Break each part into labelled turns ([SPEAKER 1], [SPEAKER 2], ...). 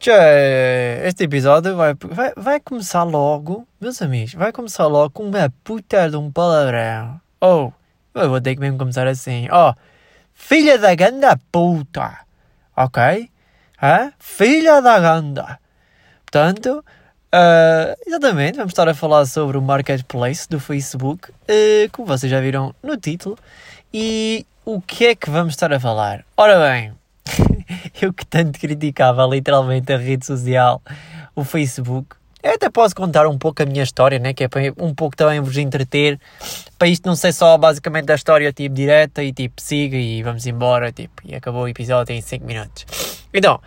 [SPEAKER 1] Tchê, este episódio vai, vai, vai começar logo, meus amigos, vai começar logo com uma puta de um palavrão. Oh, eu vou ter que mesmo começar assim. Oh, filha da ganda puta. Ok? Hã? Filha da ganda. Portanto, uh, exatamente, vamos estar a falar sobre o marketplace do Facebook, uh, como vocês já viram no título. E o que é que vamos estar a falar? Ora bem, eu que tanto criticava literalmente a rede social, o Facebook. Eu até posso contar um pouco a minha história, né? Que é para um pouco também vos entreter. Para isto não ser só basicamente a história tipo direta e tipo siga e vamos embora, tipo, e acabou o episódio em 5 minutos. Então,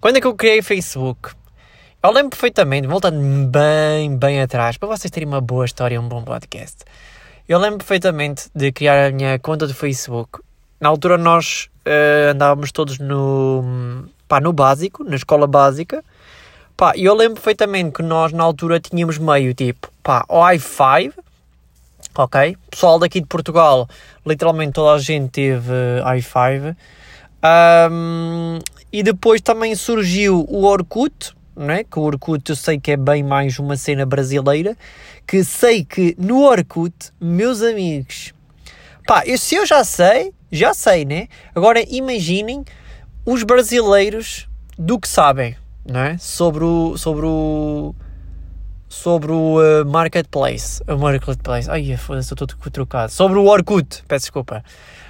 [SPEAKER 1] quando é que eu criei Facebook? Eu lembro perfeitamente, voltando bem, bem atrás, para vocês terem uma boa história um bom podcast. Eu lembro perfeitamente de criar a minha conta do Facebook. Na altura nós uh, andávamos todos no, pá, no básico, na escola básica. Pá, eu lembro perfeitamente que nós na altura tínhamos meio tipo, pá, o i5, ok? Pessoal daqui de Portugal, literalmente toda a gente teve i5. Um, e depois também surgiu o Orkut, né? que o Orkut eu sei que é bem mais uma cena brasileira, que sei que no Orkut, meus amigos, pá, eu, se eu já sei, já sei, né? Agora imaginem os brasileiros do que sabem, não é? Sobre o, sobre o, sobre o uh, marketplace, o marketplace, ai foda-se, estou todo trocado, sobre o Orkut, peço desculpa,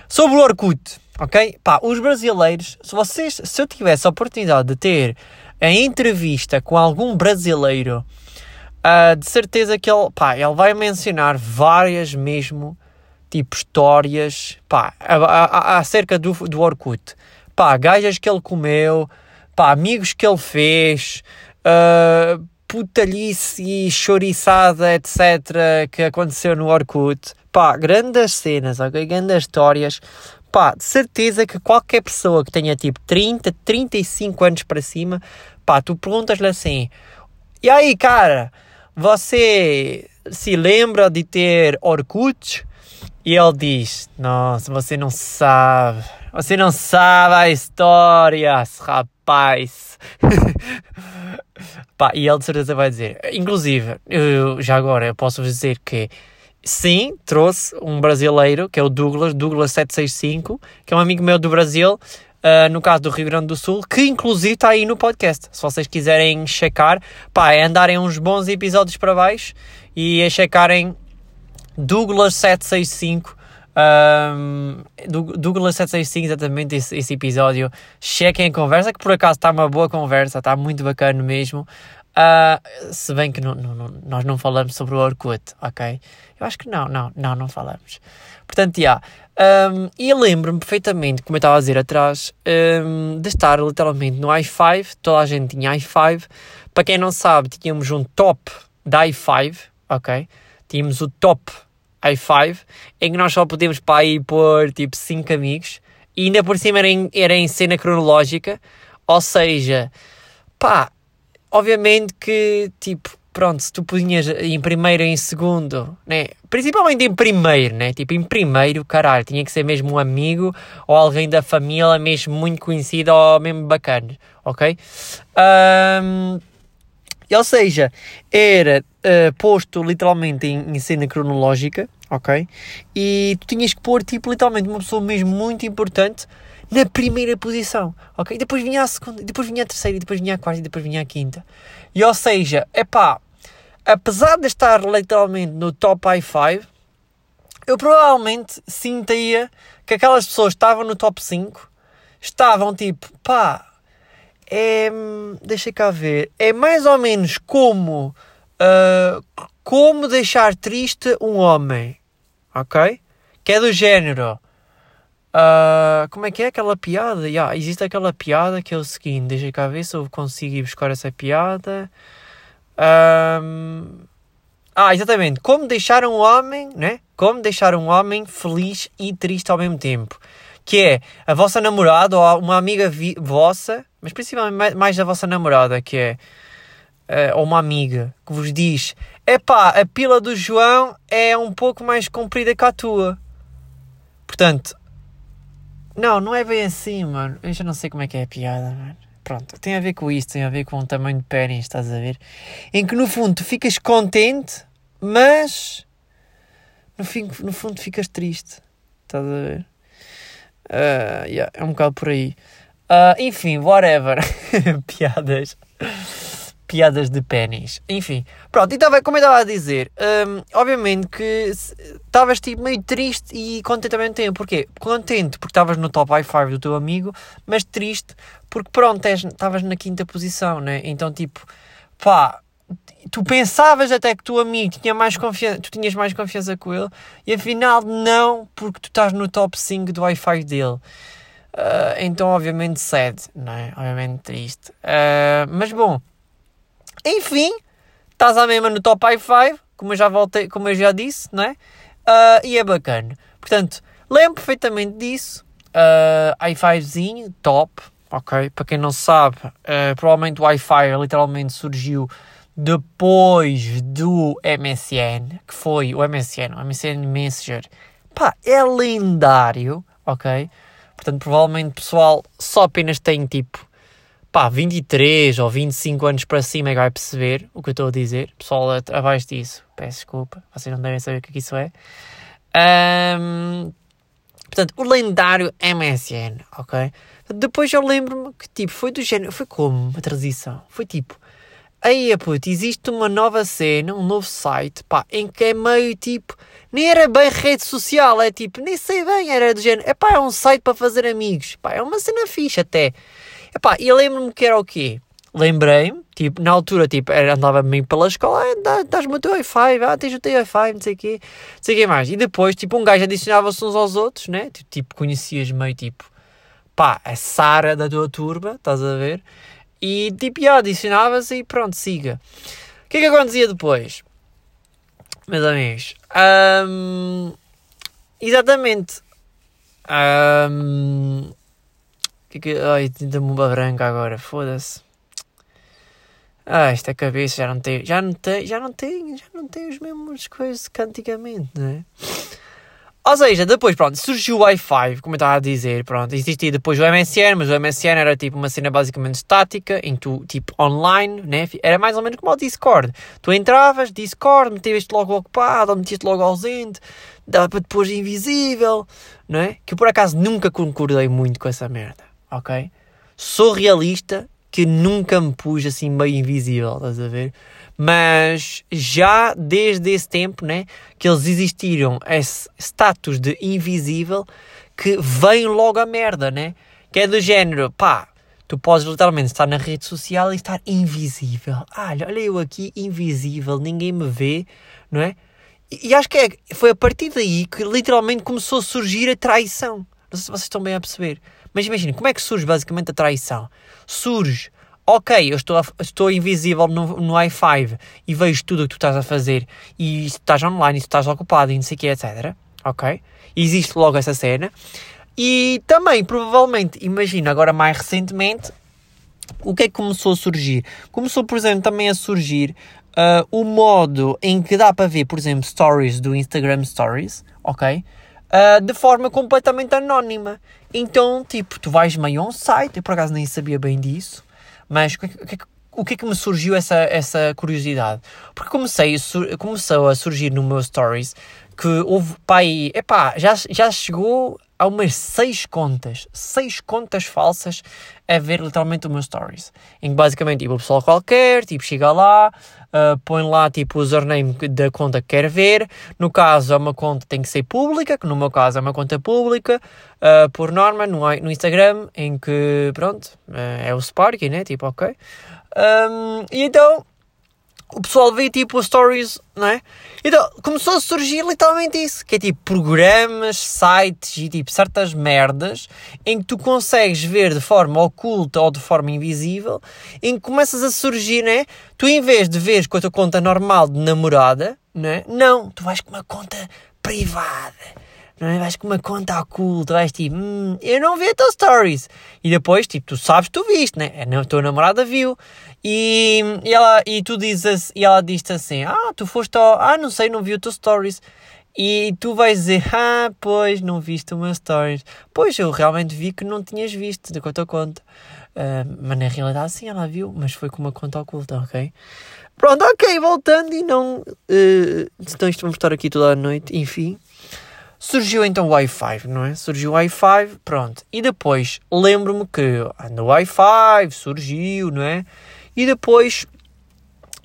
[SPEAKER 1] sobre o Orkut, ok? Pá, os brasileiros, se vocês, se eu tivesse a oportunidade de ter a entrevista com algum brasileiro, uh, de certeza que ele, pá, ele vai mencionar várias mesmo, tipo, histórias, pá, acerca do, do Orkut. Pá, gajas que ele comeu, pá, amigos que ele fez, uh, putalice e choriçada, etc., que aconteceu no Orkut. Pá, grandes cenas? Grandes histórias. Pá, de certeza que qualquer pessoa que tenha tipo 30, 35 anos para cima, pá, tu perguntas-lhe assim: e aí, cara, você se lembra de ter Orkut? E ele diz: Nossa, você não sabe, você não sabe a história, rapaz. pá, e ele de certeza vai dizer: Inclusive, eu, já agora eu posso dizer que sim, trouxe um brasileiro, que é o Douglas, Douglas765, que é um amigo meu do Brasil, uh, no caso do Rio Grande do Sul, que inclusive está aí no podcast. Se vocês quiserem checar, pá, é andarem uns bons episódios para baixo e é checarem Douglas765. Um, Douglas765, exatamente esse, esse, episódio. Chequem a conversa, que por acaso está uma boa conversa, está muito bacana mesmo. Uh, se bem que não, não, nós não falamos sobre o Orkut, ok? Eu acho que não, não, não, não falamos. Portanto, já. Yeah. Um, e lembro-me perfeitamente, como eu estava a dizer atrás, um, de estar literalmente no i5. Toda a gente tinha i5. Para quem não sabe, tínhamos um top da i5, ok? Tínhamos o top i5, em que nós só podíamos para aí pôr tipo 5 amigos. E ainda por cima era em, era em cena cronológica. Ou seja, pá, obviamente que, tipo, pronto, se tu punhas em primeiro em segundo, né? Principalmente em primeiro, né? Tipo, em primeiro, caralho, tinha que ser mesmo um amigo ou alguém da família mesmo muito conhecido ou mesmo bacana, ok? Um, ou seja, era uh, posto literalmente em, em cena cronológica, ok? E tu tinhas que pôr, tipo, literalmente uma pessoa mesmo muito importante na primeira posição, ok? Depois vinha a segunda, depois vinha a terceira, depois vinha a quarta e depois vinha a quinta. E ou seja, é pá, apesar de estar literalmente no top i5, eu provavelmente sentia que aquelas pessoas estavam no top 5, estavam tipo, pá, é, deixa cá ver, é mais ou menos como, uh, como deixar triste um homem, ok? Que é do género, Uh, como é que é aquela piada? Yeah, existe aquela piada que é o seguinte: deixa cá ver se eu consigo ir buscar essa piada. Um, ah, exatamente. Como deixar um homem, né? Como deixar um homem feliz e triste ao mesmo tempo. Que é a vossa namorada ou uma amiga vossa, mas principalmente mais da vossa namorada, que é. Uh, ou uma amiga que vos diz: Epá, a pila do João é um pouco mais comprida que a tua. Portanto, não, não é bem assim, mano. Eu já não sei como é que é a piada, mano. pronto, tem a ver com isso, tem a ver com o tamanho de pênis, estás a ver? Em que no fundo tu ficas contente, mas no, fim, no fundo ficas triste, estás a ver? Uh, yeah, é um bocado por aí. Uh, enfim, whatever. Piadas piadas de pênis. Enfim, pronto, e tava, como eu estava a dizer, um, obviamente que estavas tipo meio triste e contente também tempo. Porquê? Contente porque estavas no top i5 do teu amigo, mas triste porque pronto, estavas na quinta posição, né? Então tipo, pá, tu pensavas até que o teu amigo tinha mais confiança, tu tinhas mais confiança com ele e afinal não, porque tu estás no top 5 do Wi-Fi dele. Uh, então, obviamente, sad, não é? Obviamente triste. Uh, mas bom, enfim, estás à mesma no top i5, como eu já voltei, como eu já disse, não é? Uh, e é bacana. Portanto, lembro perfeitamente disso. Uh, i5zinho, top, ok? Para quem não sabe, provavelmente o Wi-Fi literalmente surgiu depois do MSN, que foi o MSN, o MSN Messenger. Pá, é lendário, ok? Portanto, provavelmente pessoal só apenas tem tipo pá, 23 ou 25 anos para cima é que vai perceber o que eu estou a dizer. Pessoal abaixo disso, peço desculpa, vocês não devem saber o que, é isso é. Um, portanto, o lendário MSN, ok? Depois eu lembro-me que, tipo, foi do género, foi como uma transição? Foi tipo, aí, puto, existe uma nova cena, um novo site, pá, em que é meio tipo, nem era bem rede social, é tipo, nem sei bem, era do género, é pá, é um site para fazer amigos, pá, é uma cena fixe até. Epá, e lembro-me que era o quê? Lembrei-me, tipo, na altura, tipo, andava meio pela escola, ah, dás-me o teu Wi-Fi, ah, tens o teu Wi-Fi, não sei o quê, não sei o quê mais. E depois, tipo, um gajo adicionava-se uns aos outros, né? Tipo, tipo, conhecias meio, tipo, pá, a Sara da tua turma, estás a ver? E, tipo, já, adicionava-se e pronto, siga. O que é que acontecia depois? Meus amigos, um, exatamente, um, que que... Ai, tinta-me uma branca agora, foda-se. Ah, esta cabeça já não tem, já não tem, já não tem, já não tem os mesmos coisas que antigamente, não é? Ou seja, depois, pronto, surgiu o Wi-Fi, como eu estava a dizer, pronto, existia depois o MSN, mas o MSN era tipo uma cena basicamente estática, em tu, tipo, online, né? Era mais ou menos como o Discord. Tu entravas, Discord, metias-te logo ocupado, ou metias-te logo ausente, dava para depois invisível, não é? Que eu por acaso nunca concordei muito com essa merda ok? Sou realista, que nunca me pus assim meio invisível, estás a ver? Mas já desde esse tempo, né, que eles existiram, esse status de invisível, que vem logo a merda, né? Que é do género, pá, tu podes literalmente estar na rede social e estar invisível. Ah, olha eu aqui, invisível, ninguém me vê, não é? E, e acho que é, foi a partir daí que literalmente começou a surgir a traição. Não sei se vocês estão bem a perceber. Mas imagina, como é que surge basicamente a traição? Surge, ok, eu estou, estou invisível no, no i5 e vejo tudo o que tu estás a fazer e estás online e estás ocupado e não sei o que, etc. Ok? Existe logo essa cena. E também, provavelmente, imagina agora mais recentemente, o que é que começou a surgir? Começou, por exemplo, também a surgir uh, o modo em que dá para ver, por exemplo, stories do Instagram Stories, ok? Uh, de forma completamente anónima. Então, tipo, tu vais meio a um site, eu por acaso nem sabia bem disso, mas o que, que, o que é que me surgiu essa, essa curiosidade? Porque comecei, começou a surgir no meu stories que houve, pai, epá, já, já chegou a umas seis contas, seis contas falsas a ver literalmente o meu stories. Em que basicamente, tipo, o pessoal qualquer, tipo, chega lá, uh, põe lá, tipo, o username da conta que quer ver. No caso, é uma conta que tem que ser pública, que no meu caso é uma conta pública, uh, por norma, no, no Instagram, em que, pronto, uh, é o Sparky, né? Tipo, ok. Um, e então, o pessoal vê tipo stories, não é? Então começou a surgir literalmente isso, que é tipo programas, sites e tipo certas merdas em que tu consegues ver de forma oculta ou de forma invisível, em que começas a surgir, né? Tu em vez de ver com a tua conta normal de namorada, né? Não, tu vais com uma conta privada não é? Vais com uma conta oculta, vais tipo, hum, eu não vi a tua stories. E depois, tipo, tu sabes, tu viste, né? A tua namorada viu. E, e, ela, e tu dizes, e ela diz assim, ah, tu foste ao, ah, não sei, não vi o teu stories. E tu vais dizer, ah, pois, não viste meu stories. Pois, eu realmente vi que não tinhas visto, de conta a conta. Uh, mas na realidade sim, ela viu, mas foi com uma conta oculta, ok? Pronto, ok, voltando e não. Uh, então isto vamos estar aqui toda a noite, enfim. Surgiu então o Wi-Fi, não é? Surgiu o Wi-Fi, pronto. E depois lembro-me que no Wi-Fi surgiu, não é? E depois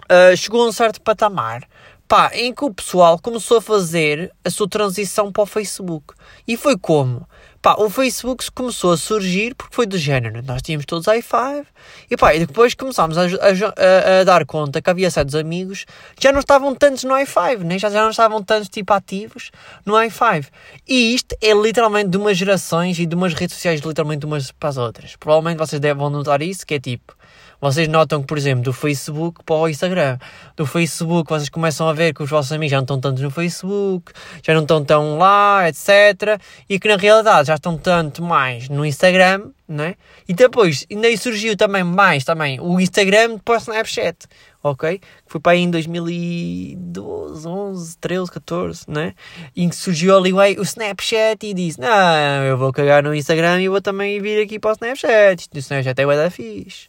[SPEAKER 1] uh, chegou a um certo patamar pá, em que o pessoal começou a fazer a sua transição para o Facebook. E foi como? Pá, o Facebook começou a surgir porque foi do género. Nós tínhamos todos i5 e pá, e depois começámos a, a, a, dar conta que havia certos amigos já não estavam tantos no i5, né? já, já não estavam tantos tipo ativos no i5. E isto é literalmente de umas gerações e de umas redes sociais literalmente umas para as outras. Provavelmente vocês devem notar isso, que é tipo vocês notam que, por exemplo, do Facebook para o Instagram, do Facebook vocês começam a ver que os vossos amigos já não estão tanto no Facebook, já não estão tão lá, etc. E que na realidade já estão tanto mais no Instagram, né? E depois, ainda aí surgiu também mais também o Instagram depois o Snapchat, ok? Foi para aí em 2012, 11, 13, 14, né? E surgiu ali o Snapchat e disse: Não, eu vou cagar no Instagram e vou também vir aqui para o Snapchat. O Snapchat é o da fixe.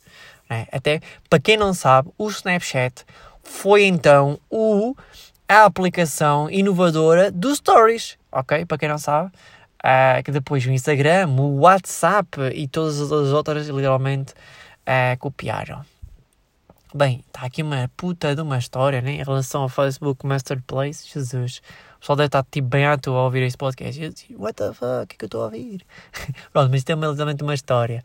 [SPEAKER 1] Né? Até, para quem não sabe, o Snapchat foi então o, a aplicação inovadora do Stories, ok? Para quem não sabe, uh, que depois o Instagram, o WhatsApp e todas as outras literalmente uh, copiaram. Bem, está aqui uma puta de uma história né, em relação ao Facebook Masterplace. Jesus, o pessoal deve estar tipo, bem à toa a ouvir este podcast. Eu disse, What the fuck, o que é que eu estou a ouvir? Pronto, mas é literalmente uma história.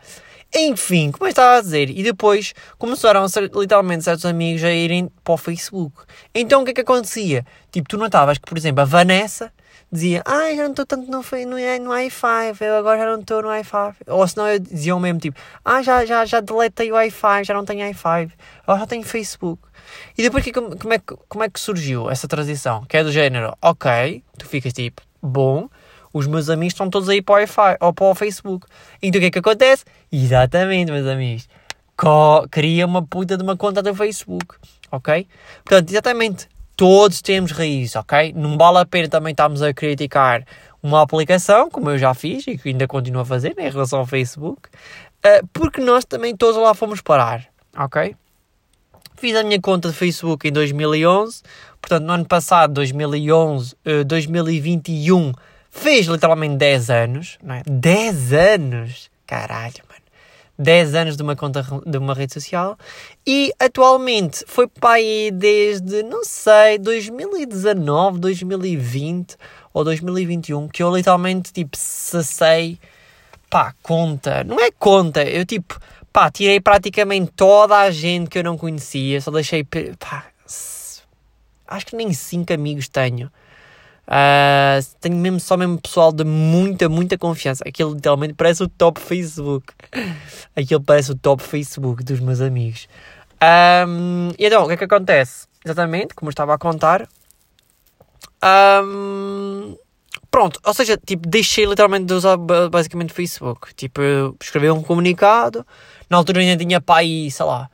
[SPEAKER 1] Enfim, como eu estava a dizer, e depois começaram ser literalmente certos amigos a irem para o Facebook. Então o que é que acontecia? Tipo, tu notavas que, por exemplo, a Vanessa dizia, ah, já não estou tanto no, no, no i5, eu agora já não estou no i5. Ou senão eu dizia o mesmo tipo, ah, já, já, já deletei o i5, já não tenho i5, agora já tenho Facebook. E depois que, como, é que, como é que surgiu essa transição? Que é do género, ok, tu ficas tipo, bom, os meus amigos estão todos aí para o, Wi-Fi, ou para o Facebook. Então o que é que acontece? Exatamente, meus amigos. Cria uma puta de uma conta do Facebook, ok? Portanto, exatamente, todos temos raízes, ok? Não vale a pena também estarmos a criticar uma aplicação, como eu já fiz e que ainda continuo a fazer né, em relação ao Facebook, uh, porque nós também todos lá fomos parar, ok? Fiz a minha conta de Facebook em 2011, portanto, no ano passado, 2011, uh, 2021, Fez literalmente 10 anos, não é? 10 anos! Caralho, mano. 10 anos de uma conta de uma rede social e atualmente foi para aí desde, não sei, 2019, 2020 ou 2021 que eu literalmente tipo cessei pá, conta. Não é conta, eu tipo, pá, tirei praticamente toda a gente que eu não conhecia, só deixei, pá, acho que nem 5 amigos tenho. Uh, tenho mesmo só mesmo pessoal de muita, muita confiança. Aquilo literalmente parece o top Facebook. Aquilo parece o top Facebook dos meus amigos. Um, e então, o que é que acontece? Exatamente, como eu estava a contar. Um, pronto, ou seja, tipo, deixei literalmente de usar basicamente Facebook. Tipo, escrevi um comunicado. Na altura ainda tinha para aí, sei lá.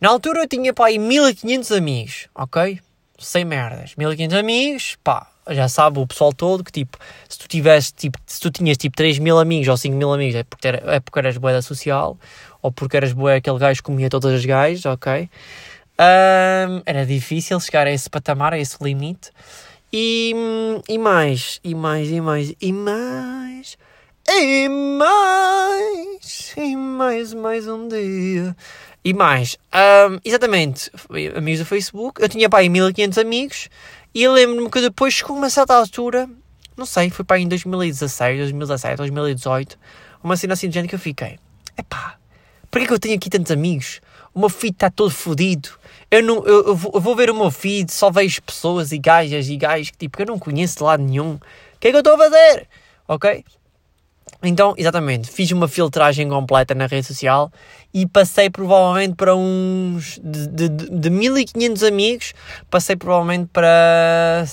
[SPEAKER 1] Na altura eu tinha para aí 1500 amigos, ok? Sem merdas. 1500 amigos, pá, já sabe o pessoal todo que tipo, se tu tivesse tipo, se tu tinhas tipo 3 mil amigos ou 5 mil amigos é porque, era, é porque eras boa da social ou porque eras boa aquele gajo que comia todas as gajas, ok? Um, era difícil chegar a esse patamar, a esse limite. E, e mais, e mais, e mais, e mais, e mais, e mais, mais um dia. E mais, um, exatamente, amigos do Facebook, eu tinha pá aí 1500 amigos e lembro-me que depois chegou uma certa altura, não sei, foi para em 2016, 2017, 2018, uma cena assim de gente que eu fiquei: epá, para que que eu tenho aqui tantos amigos? O meu feed está todo fodido. Eu, não, eu, eu, vou, eu vou ver o meu feed, só vejo pessoas e gajas e gajos que, tipo, que eu não conheço de lado nenhum. O que é que eu estou a fazer? Ok? Então, exatamente, fiz uma filtragem completa na rede social e passei provavelmente para uns. De, de, de 1500 amigos, passei provavelmente para.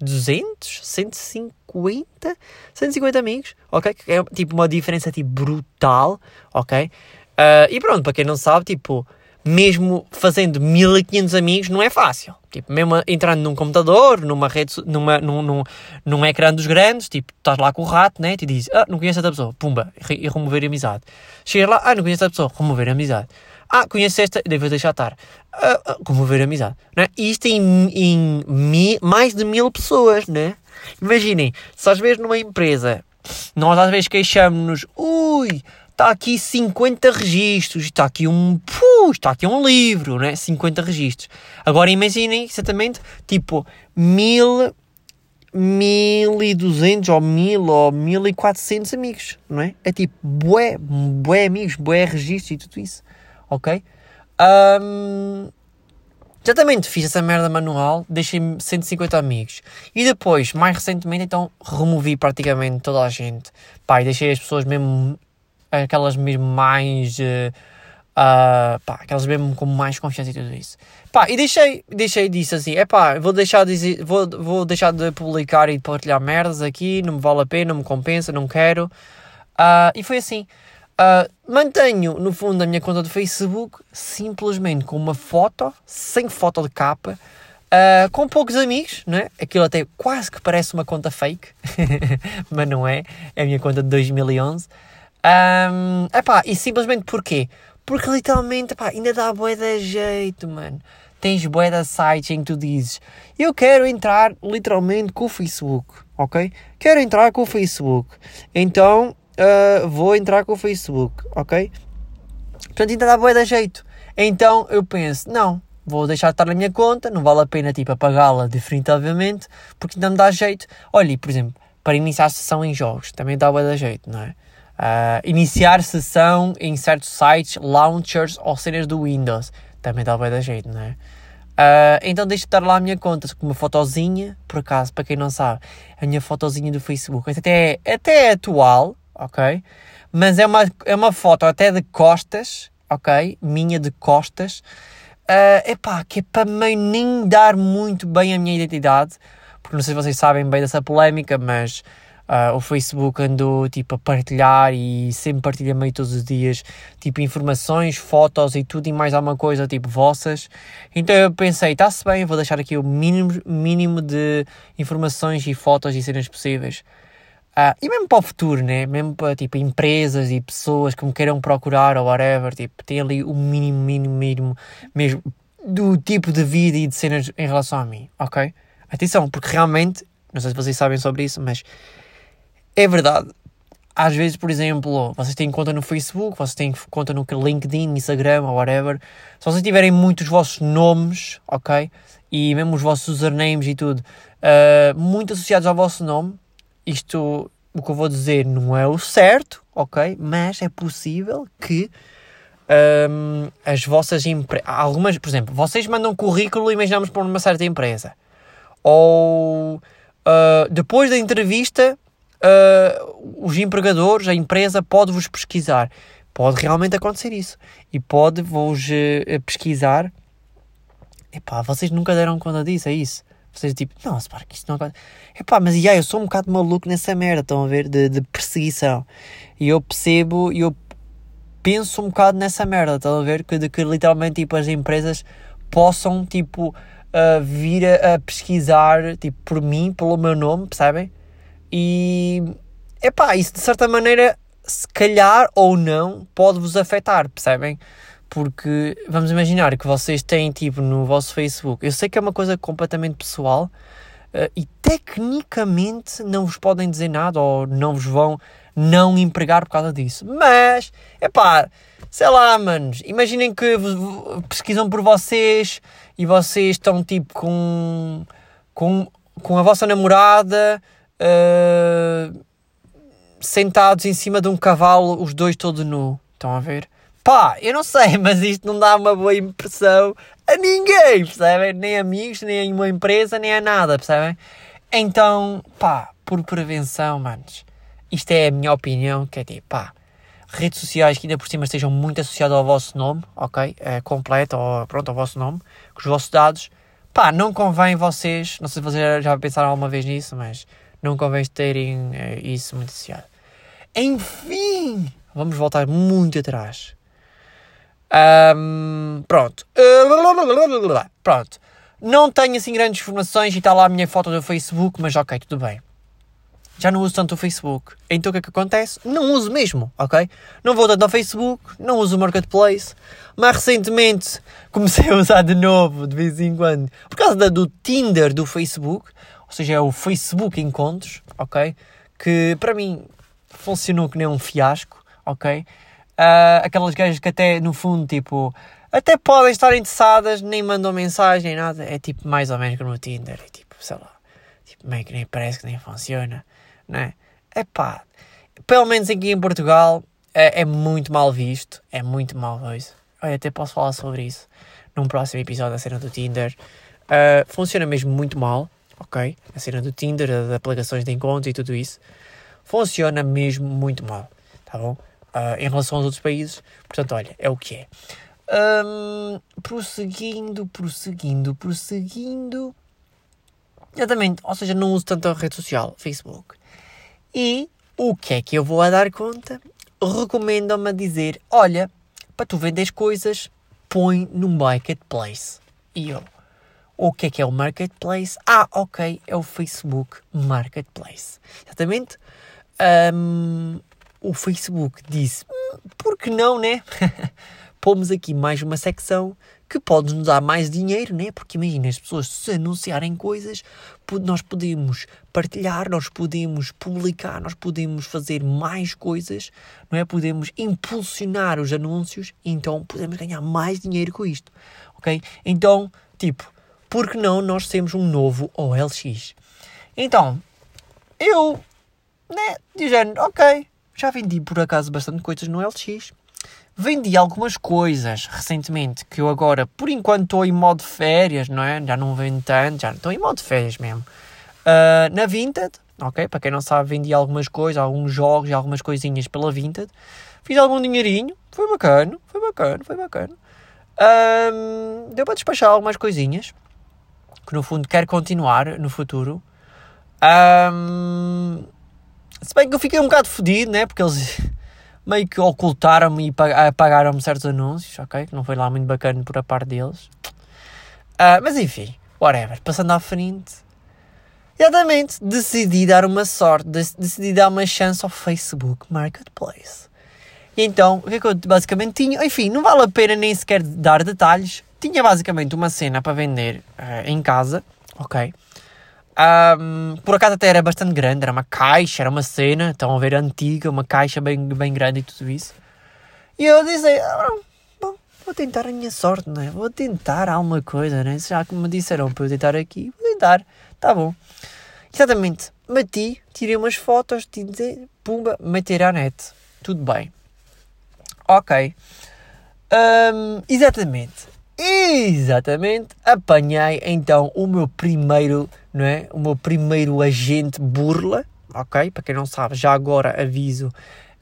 [SPEAKER 1] 200? 150? 150 amigos, ok? É tipo uma diferença tipo brutal, ok? Uh, e pronto, para quem não sabe, tipo, mesmo fazendo 1500 amigos, não é fácil. Tipo, mesmo entrando num computador, numa rede, numa, num, num, num ecrã dos grandes, tipo, estás lá com o rato, né? E diz, ah, não conheço essa pessoa, pumba, e remover amizade. Chega lá, ah, não conheço essa pessoa, remover amizade. Ah, conheço esta, devo deixar estar. Ah, ah, remover amizade. Né? Isto em, em mi, mais de mil pessoas, né? Imaginem, se às vezes numa empresa, nós às vezes queixamos-nos, ui, está aqui 50 registros, está aqui um, puh, está aqui um livro, né? 50 registros. Agora imaginem exatamente, tipo, mil, mil e duzentos, ou mil, ou mil e quatrocentos amigos, não é? É tipo, bué, bué amigos, bué registros e tudo isso, ok? Um, Exatamente, fiz essa merda manual, deixei-me 150 amigos. E depois, mais recentemente, então, removi praticamente toda a gente. E deixei as pessoas mesmo aquelas mesmo mais. Uh, pá, aquelas mesmo com mais confiança e tudo isso. Pá, e deixei, deixei disso assim, é pá, vou deixar, de, vou, vou deixar de publicar e de partilhar merdas aqui, não me vale a pena, não me compensa, não quero. Uh, e foi assim. Uh, mantenho, no fundo, a minha conta do Facebook simplesmente com uma foto, sem foto de capa, uh, com poucos amigos, não é? Aquilo até quase que parece uma conta fake, mas não é, é a minha conta de 2011. Um, epá, e simplesmente porquê? Porque literalmente, epá, ainda dá bué de jeito, mano. Tens bué de sites em que tu dizes eu quero entrar literalmente com o Facebook, ok? Quero entrar com o Facebook. Então, uh, vou entrar com o Facebook, ok? Portanto, ainda dá bué de jeito. Então, eu penso, não, vou deixar de estar na minha conta, não vale a pena, tipo, apagá-la definitivamente, porque ainda me dá jeito. Olha, por exemplo, para iniciar a sessão em jogos, também dá bué de jeito, não é? Uh, iniciar sessão em certos sites, launchers ou cenas do Windows. Também dá bem da jeito, não é? Uh, então deixa estar lá a minha conta com uma fotozinha, por acaso, para quem não sabe, a minha fotozinha do Facebook. Até é, até é atual, ok? Mas é uma, é uma foto até de costas, ok? Minha de costas. Uh, epá, que é para nem dar muito bem a minha identidade, porque não sei se vocês sabem bem dessa polémica, mas Uh, o Facebook andou tipo a partilhar e sempre partilha meio todos os dias tipo informações, fotos e tudo e mais alguma coisa tipo vossas. Então eu pensei, está-se bem, vou deixar aqui o mínimo, mínimo de informações e fotos e cenas possíveis. Uh, e mesmo para o futuro, né? Mesmo para tipo empresas e pessoas que me queiram procurar ou whatever, tipo, tem ali o mínimo, mínimo, mínimo mesmo do tipo de vida e de cenas em relação a mim, ok? Atenção, porque realmente, não sei se vocês sabem sobre isso, mas é verdade. Às vezes, por exemplo, vocês têm conta no Facebook, vocês têm conta no LinkedIn, Instagram ou whatever. Se vocês tiverem muitos vossos nomes, ok? E mesmo os vossos usernames e tudo, uh, muito associados ao vosso nome, isto, o que eu vou dizer, não é o certo, ok? Mas é possível que um, as vossas empresas. Algumas, por exemplo, vocês mandam currículo, imaginamos, para uma certa empresa. Ou uh, depois da entrevista uh, os empregadores, a empresa pode-vos pesquisar. Pode realmente acontecer isso. E pode-vos uh, pesquisar. Epá, vocês nunca deram conta disso, é isso? Vocês tipo, não, para que isto não acontece. Epá, mas yeah, eu sou um bocado maluco nessa merda, estão a ver? De, de perseguição. E eu percebo, e eu penso um bocado nessa merda, estão a ver? Que, de que literalmente tipo, as empresas possam tipo uh, vir a, a, pesquisar tipo, por mim, pelo meu nome, percebem? E epá, isso de certa maneira, se calhar ou não, pode-vos afetar, percebem? Porque vamos imaginar que vocês têm tipo no vosso Facebook. Eu sei que é uma coisa completamente pessoal uh, e tecnicamente não vos podem dizer nada ou não vos vão não empregar por causa disso. Mas, epá, sei lá, manos, imaginem que pesquisam por vocês e vocês estão tipo com, com, com a vossa namorada uh, sentados em cima de um cavalo, os dois todos nu. Estão a ver? Pá, eu não sei, mas isto não dá uma boa impressão a ninguém, percebem? Nem amigos, nem a uma empresa, nem a nada, percebem? Então, pá, por prevenção, manos, isto é a minha opinião, que é tipo, pá, redes sociais que ainda por cima estejam muito associadas ao vosso nome, ok? É, completo, ou pronto, ao vosso nome, com os vossos dados, pá, não convém vocês, não sei se vocês já pensaram alguma vez nisso, mas não convém terem é, isso muito associado. Enfim, vamos voltar muito atrás. Um, pronto. Pronto. Não tenho assim grandes informações e está lá a minha foto do Facebook, mas ok, tudo bem. Já não uso tanto o Facebook. Então o que é que acontece? Não uso mesmo, ok? Não vou tanto ao Facebook, não uso o Marketplace. Mas recentemente comecei a usar de novo, de vez em quando, por causa do Tinder do Facebook, ou seja, é o Facebook Encontros, ok? Que para mim funcionou que nem um fiasco, ok? Uh, aquelas gajas que até no fundo, tipo, até podem estar interessadas, nem mandam mensagem, nem nada. É tipo mais ou menos como no Tinder, é tipo, sei lá, tipo, meio que nem parece que nem funciona, né? É pá, pelo menos aqui em Portugal é, é muito mal visto, é muito mal visto. Olha, até posso falar sobre isso num próximo episódio da cena do Tinder. Uh, funciona mesmo muito mal, ok? A cena do Tinder, das aplicações de encontro e tudo isso. Funciona mesmo muito mal, tá bom? Uh, em relação aos outros países. Portanto, olha, é o que é. Um, prosseguindo, prosseguindo, prosseguindo. Exatamente, ou seja, não uso tanto a rede social, Facebook. E o que é que eu vou a dar conta? Recomendam-me a dizer: olha, para tu vendes coisas, põe no marketplace. E eu, o que é que é o marketplace? Ah, ok, é o Facebook Marketplace. Exatamente. Um, o Facebook disse, hum, por que não, né? Pomos aqui mais uma secção que pode nos dar mais dinheiro, né? Porque imagina, as pessoas se anunciarem coisas, nós podemos partilhar, nós podemos publicar, nós podemos fazer mais coisas, não é? Podemos impulsionar os anúncios, então podemos ganhar mais dinheiro com isto, ok? Então, tipo, por que não nós temos um novo OLX? Então, eu, né, dizendo, ok, já vendi por acaso bastante coisas no LX. Vendi algumas coisas recentemente que eu agora, por enquanto, estou em modo férias, não é? Já não vendo tanto, já estou em modo férias mesmo. Uh, na Vinted, ok? Para quem não sabe, vendi algumas coisas, alguns jogos e algumas coisinhas pela Vinted. Fiz algum dinheirinho, foi bacana, foi bacana, foi bacana. Um, deu para despachar algumas coisinhas que no fundo quero continuar no futuro. Um, se bem que eu fiquei um bocado fodido, né? Porque eles meio que ocultaram-me e apagaram-me certos anúncios, ok? Que não foi lá muito bacana por a parte deles. Uh, mas enfim, whatever. Passando à frente. Exatamente, decidi dar uma sorte, decidi dar uma chance ao Facebook Marketplace. E então, o que é que eu basicamente tinha? Enfim, não vale a pena nem sequer dar detalhes. Tinha basicamente uma cena para vender uh, em casa, ok? Um, por acaso até era bastante grande, era uma caixa, era uma cena, estão a ver, antiga, uma caixa bem, bem grande e tudo isso. E eu disse, ah, bom, vou tentar a minha sorte, né? Vou tentar alguma coisa, né? Já que me disseram para eu tentar aqui, vou tentar, tá bom. Exatamente, meti, tirei umas fotos, tirei, pumba, meter à net, tudo bem. Ok. Um, exatamente. Exatamente, apanhei então o meu primeiro, não é? O meu primeiro agente burla, ok? Para quem não sabe, já agora aviso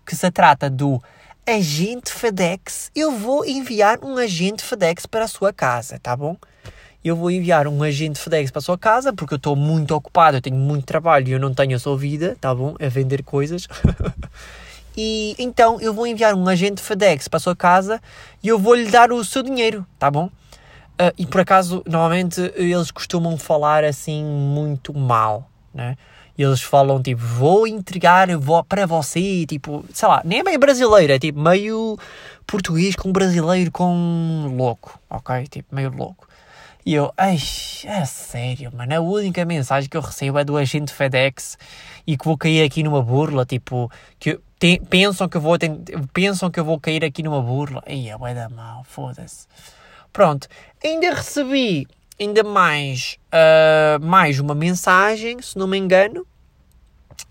[SPEAKER 1] que se trata do agente FedEx. Eu vou enviar um agente FedEx para a sua casa, tá bom? Eu vou enviar um agente FedEx para a sua casa porque eu estou muito ocupado, eu tenho muito trabalho e eu não tenho a sua vida, tá bom? A vender coisas. E então eu vou enviar um agente FedEx para a sua casa e eu vou lhe dar o seu dinheiro, tá bom? Uh, e por acaso, normalmente eles costumam falar assim muito mal, né? Eles falam tipo, vou entregar para você, tipo, sei lá, nem é meio brasileiro, é tipo meio português com brasileiro com louco, ok? Tipo, meio louco. E eu, ai, é sério, mano, a única mensagem que eu recebo é do agente FedEx e que vou cair aqui numa burla, tipo, que te, pensam que eu vou pensam que eu vou cair aqui numa burla. Ia, vai dar mal, foda-se. Pronto, ainda recebi ainda mais, uh, mais uma mensagem, se não me engano,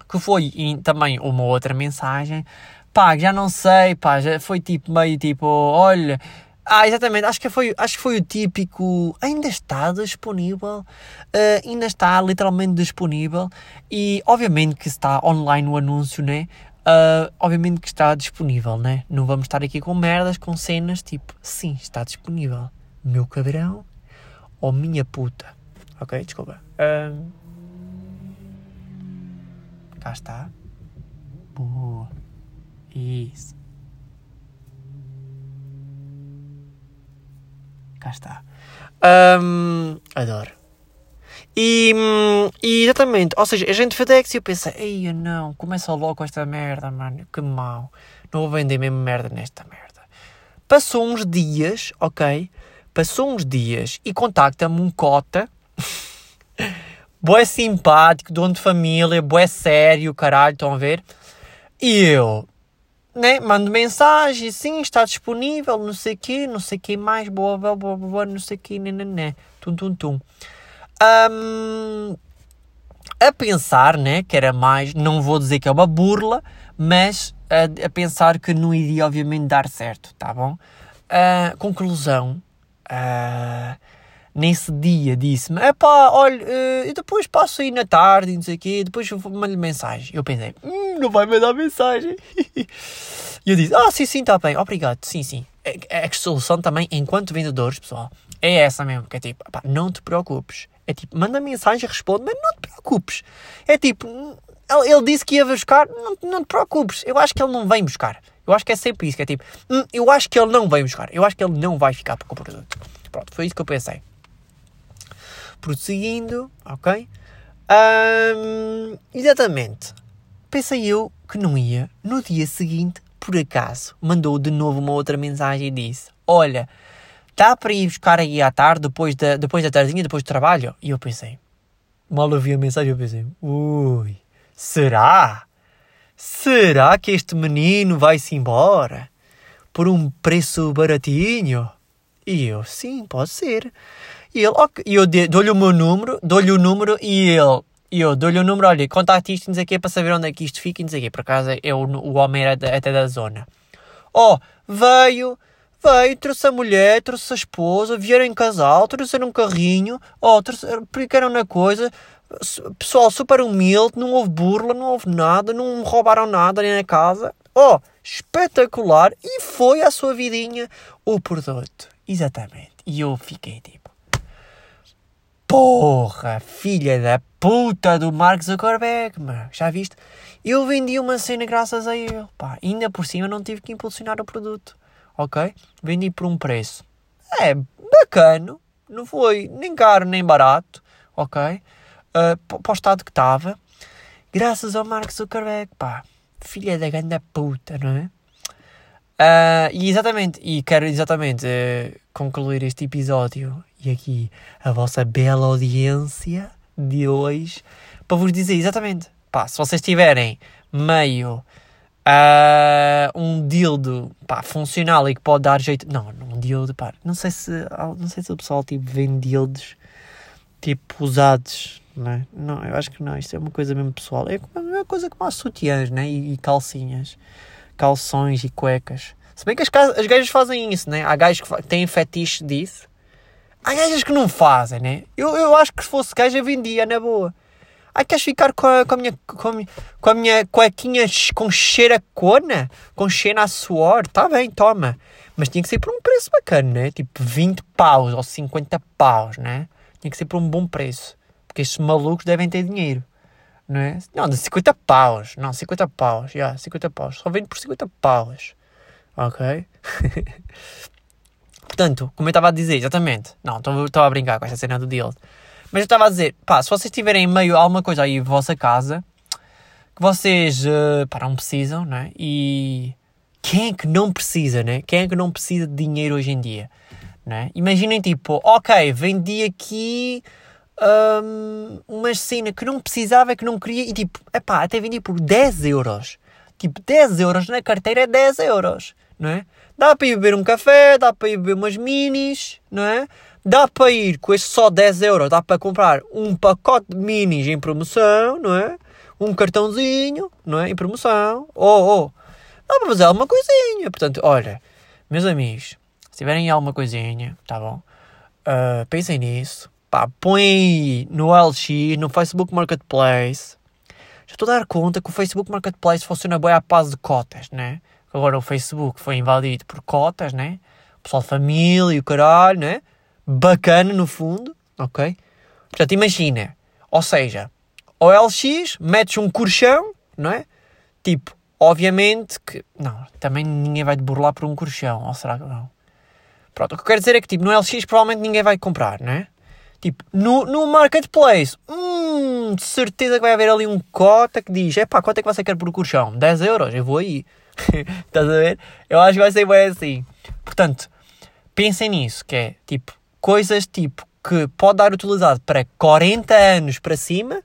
[SPEAKER 1] que foi também uma outra mensagem. Pá, já não sei, pá, já foi tipo meio tipo, olha, ah, exatamente, acho que foi, acho que foi o típico, ainda está disponível, uh, ainda está literalmente disponível e obviamente que está online o anúncio, né? Uh, obviamente que está disponível, né? Não vamos estar aqui com merdas, com cenas tipo, sim, está disponível. Meu cabrão ou minha puta. Ok, desculpa. Uh, cá está. Boa. Isso. cá está. Um, adoro. E, hum, e, exatamente, ou seja, a gente FedEx e eu pensei, ei, não, começa logo com esta merda, mano, que mal. Não vou vender mesmo merda nesta merda. Passou uns dias, ok? Passou uns dias e contacta-me um cota, boé simpático, dono de família, boé sério, caralho, estão a ver? E eu, né, mando mensagem, sim, está disponível, não sei o quê, não sei o quê mais, boa, boa, boa, boa, não sei o quê, né, né, né, tum, tum, tum. Um, a pensar, né, que era mais, não vou dizer que é uma burla, mas a, a pensar que não iria obviamente dar certo, tá bom? Uh, conclusão, uh, nesse dia disse-me, epá, olha, uh, depois passo aí na tarde, não sei o quê, depois eu mando mensagem. Eu pensei, hum, não vai me dar mensagem. e eu disse, ah, sim, sim, está bem, obrigado, sim, sim. A, é a solução também, enquanto vendedores, pessoal, é essa mesmo, que é tipo, epá, não te preocupes. É tipo, manda mensagem, responde, mas não te preocupes. É tipo, ele, ele disse que ia buscar, não, não te preocupes. Eu acho que ele não vem buscar. Eu acho que é sempre isso, que é tipo, hum, eu acho que ele não vem buscar. Eu acho que ele não vai ficar com o produto. Pronto, foi isso que eu pensei. Prosseguindo, ok? Um, exatamente. Pensei eu que não ia. No dia seguinte, por acaso, mandou de novo uma outra mensagem e disse: Olha, dá para ir buscar aí à tarde, depois da, depois da tardinha, depois do trabalho? E eu pensei, mal ouvi a mensagem, eu pensei: Ui, será? Será que este menino vai-se embora? Por um preço baratinho? E eu, sim, pode ser. E ele, ok. E eu dou-lhe o meu número, dou-lhe o número e ele, e eu dou-lhe o número, olha, contacte isto, quê, para saber onde é que isto fica, não sei. Por acaso, é o, o homem era até da zona. Oh, veio, veio, trouxe a mulher, trouxe a esposa, vieram em casal, trouxeram um carrinho, pegaram na coisa, pessoal super humilde, não houve burla, não houve nada, não roubaram nada nem na casa. Oh, espetacular! E foi a sua vidinha o produto. Exatamente. E eu fiquei tipo, Porra, filha da puta do Mark Zuckerberg, mano. Já viste? Eu vendi uma cena graças a ele. Pá, ainda por cima não tive que impulsionar o produto. Ok? Vendi por um preço. É bacana. Não foi nem caro nem barato. Ok? Uh, para o estado que estava. Graças ao Mark Zuckerberg. Pá, filha da grande puta, não é? Uh, e exatamente, e quero exatamente uh, concluir este episódio e aqui a vossa bela audiência de hoje para vos dizer exatamente, pá, se vocês tiverem meio uh, um dildo pá, funcional e que pode dar jeito, não, um dildo, pá, não sei se, não sei se o pessoal tipo vende dildos tipo usados, não é? Não, eu acho que não, isto é uma coisa mesmo pessoal, é a mesma coisa como as sutiãs, né? e, e calcinhas calções e cuecas. Se bem que as, as gajas fazem isso, né? Há gajas que têm fetiche disso. Há gajas que não fazem, né? Eu, eu acho que se fosse gaja vendia na boa. Ai, queres ficar com a, com a, minha, com a, minha, com a minha cuequinha com cheiro a cona? Com cheiro a suor? Tá bem, toma. Mas tinha que ser por um preço bacana, né? Tipo 20 paus ou 50 paus, né? Tinha que ser por um bom preço. Porque estes malucos devem ter dinheiro não é? Não, de 50 paus. Não, 50 paus. Já, yeah, 50 paus. Só vendo por 50 paus. Ok? Portanto, como eu estava a dizer, exatamente. Não, estou a brincar com esta cena do deal. Mas eu estava a dizer, pá, se vocês tiverem meio alguma coisa aí em vossa casa que vocês, uh, não precisam, não é? E quem é que não precisa, né? Quem é que não precisa de dinheiro hoje em dia? Né? Imaginem tipo, ok, vendi aqui um, uma cena que não precisava, que não queria, e tipo, epá, até vendi por 10 euros. Tipo, 10 euros na carteira é 10 euros, não é? Dá para ir beber um café, dá para ir beber umas minis, não é? Dá para ir com este só 10 euros, dá para comprar um pacote de minis em promoção, não é? Um cartãozinho, não é? Em promoção. Oh, oh. Dá para fazer alguma coisinha. Portanto, olha, meus amigos, se tiverem alguma coisinha, tá bom? Uh, pensem nisso Pá, põe no LX, no Facebook Marketplace. Já estou a dar conta que o Facebook Marketplace funciona bem à paz de cotas, né? Agora o Facebook foi invadido por cotas, né? O pessoal de família e o caralho, né? Bacana no fundo, ok? Portanto, imagina. Ou seja, o LX, metes um colchão, não é? Tipo, obviamente que. Não, também ninguém vai te burlar por um colchão, ou será que não? Pronto, o que eu quero dizer é que, tipo, no LX provavelmente ninguém vai comprar, não é? Tipo, no, no marketplace, hum, de certeza que vai haver ali um cota que diz: é pá, quanto é que você quer por colchão? 10 euros, eu vou aí. Estás a ver? Eu acho que vai ser bem assim. Portanto, pensem nisso, que é tipo, coisas tipo que pode dar utilidade para 40 anos para cima,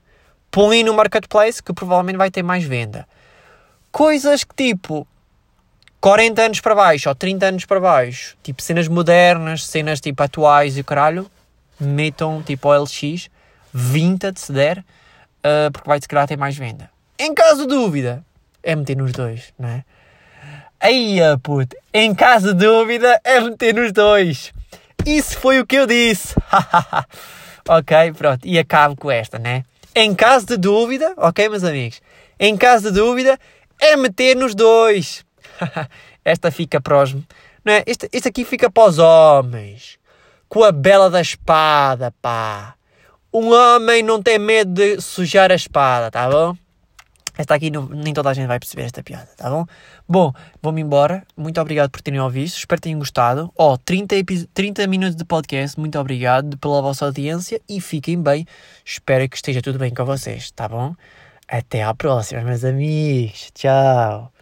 [SPEAKER 1] põem no marketplace que provavelmente vai ter mais venda. Coisas que tipo 40 anos para baixo ou 30 anos para baixo, tipo cenas modernas, cenas tipo atuais e o caralho, metam tipo OLX 20 se der, uh, porque vai se calhar ter mais venda. Em caso de dúvida, é meter nos dois, não é? Aí, puto, em caso de dúvida, é meter nos dois. Isso foi o que eu disse. ok, pronto. E acabo com esta, né? Em caso de dúvida, ok, meus amigos? Em caso de dúvida, é meter nos dois. esta fica para os. Não é? Este, este aqui fica para os homens. Com a bela da espada, pá. Um homem não tem medo de sujar a espada, tá bom? Esta aqui não, nem toda a gente vai perceber esta piada, tá bom? Bom, vou-me embora. Muito obrigado por terem ouvido. Espero que tenham gostado. Ó, oh, 30, 30 minutos de podcast. Muito obrigado pela vossa audiência e fiquem bem. Espero que esteja tudo bem com vocês, tá bom? Até à próxima, meus amigos. Tchau.